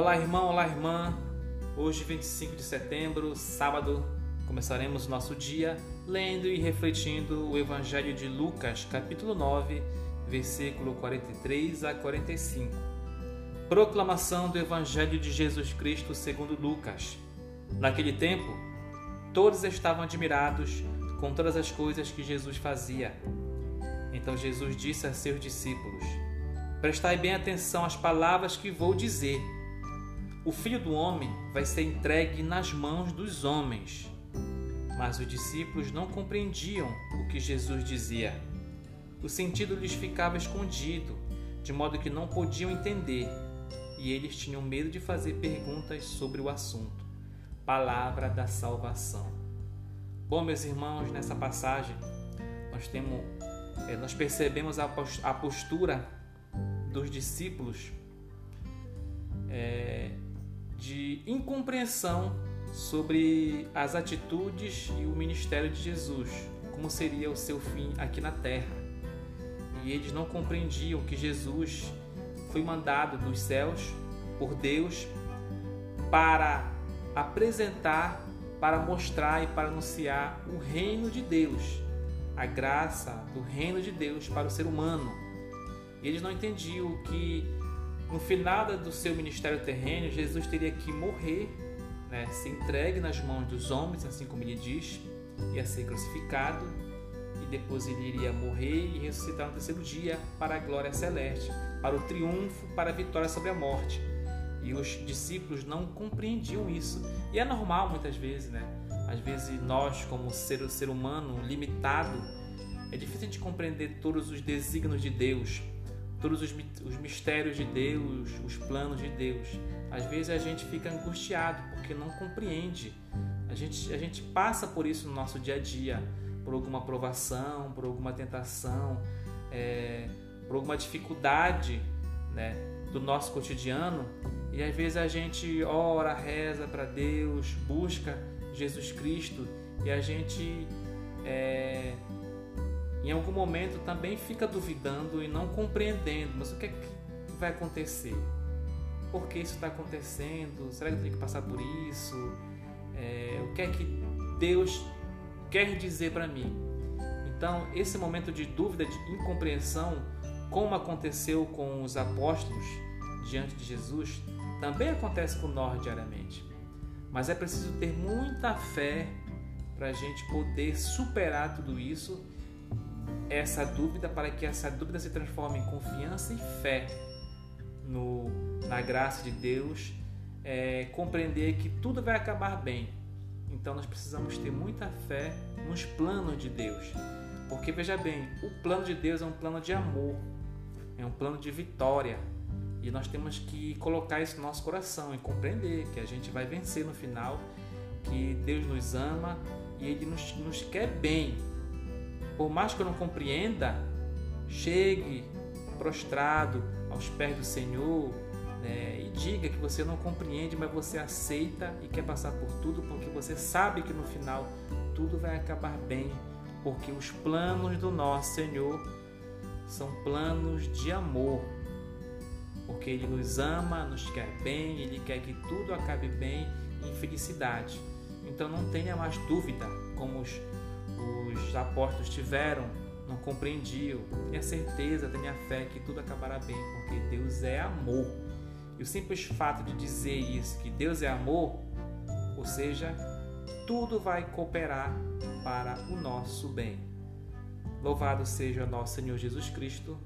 Olá, irmão, olá, irmã. Hoje, 25 de setembro, sábado, começaremos nosso dia lendo e refletindo o Evangelho de Lucas, capítulo 9, versículo 43 a 45. Proclamação do Evangelho de Jesus Cristo segundo Lucas. Naquele tempo, todos estavam admirados com todas as coisas que Jesus fazia. Então Jesus disse a seus discípulos: Prestai bem atenção às palavras que vou dizer o filho do homem vai ser entregue nas mãos dos homens. Mas os discípulos não compreendiam o que Jesus dizia. O sentido lhes ficava escondido, de modo que não podiam entender, e eles tinham medo de fazer perguntas sobre o assunto. Palavra da salvação. Bom, meus irmãos, nessa passagem nós temos, eh, nós percebemos a postura dos discípulos é, incompreensão sobre as atitudes e o ministério de Jesus, como seria o seu fim aqui na terra. E eles não compreendiam que Jesus foi mandado dos céus por Deus para apresentar, para mostrar e para anunciar o reino de Deus, a graça do reino de Deus para o ser humano. E eles não entendiam que no final do seu ministério terreno, Jesus teria que morrer, né, se entregue nas mãos dos homens, assim como ele diz, ia ser crucificado e depois ele iria morrer e ressuscitar no terceiro dia para a glória celeste, para o triunfo, para a vitória sobre a morte. E os discípulos não compreendiam isso. E é normal muitas vezes, né? Às vezes nós, como ser, ser humano limitado, é difícil gente compreender todos os desígnios de Deus, todos os, os mistérios de Deus, os planos de Deus. Às vezes a gente fica angustiado porque não compreende. A gente, a gente passa por isso no nosso dia a dia, por alguma provação, por alguma tentação, é, por alguma dificuldade né, do nosso cotidiano. E às vezes a gente ora, reza para Deus, busca Jesus Cristo e a gente em algum momento também fica duvidando e não compreendendo, mas o que é que vai acontecer? Por que isso está acontecendo? Será que eu tenho que passar por isso? É, o que é que Deus quer dizer para mim? Então, esse momento de dúvida, de incompreensão, como aconteceu com os apóstolos diante de Jesus, também acontece com nós diariamente. Mas é preciso ter muita fé para a gente poder superar tudo isso essa dúvida para que essa dúvida se transforme em confiança e fé no, na graça de Deus, é, compreender que tudo vai acabar bem. Então nós precisamos ter muita fé nos planos de Deus, porque veja bem, o plano de Deus é um plano de amor, é um plano de vitória. E nós temos que colocar isso no nosso coração e compreender que a gente vai vencer no final, que Deus nos ama e Ele nos, nos quer bem, por mais que eu não compreenda, chegue prostrado aos pés do Senhor né, e diga que você não compreende, mas você aceita e quer passar por tudo, porque você sabe que no final tudo vai acabar bem, porque os planos do nosso Senhor são planos de amor, porque Ele nos ama, nos quer bem, Ele quer que tudo acabe bem em felicidade. Então não tenha mais dúvida, como os os apóstolos tiveram, não compreendiam. Tenha certeza, tenha fé que tudo acabará bem, porque Deus é amor. E o simples fato de dizer isso, que Deus é amor, ou seja, tudo vai cooperar para o nosso bem. Louvado seja nosso Senhor Jesus Cristo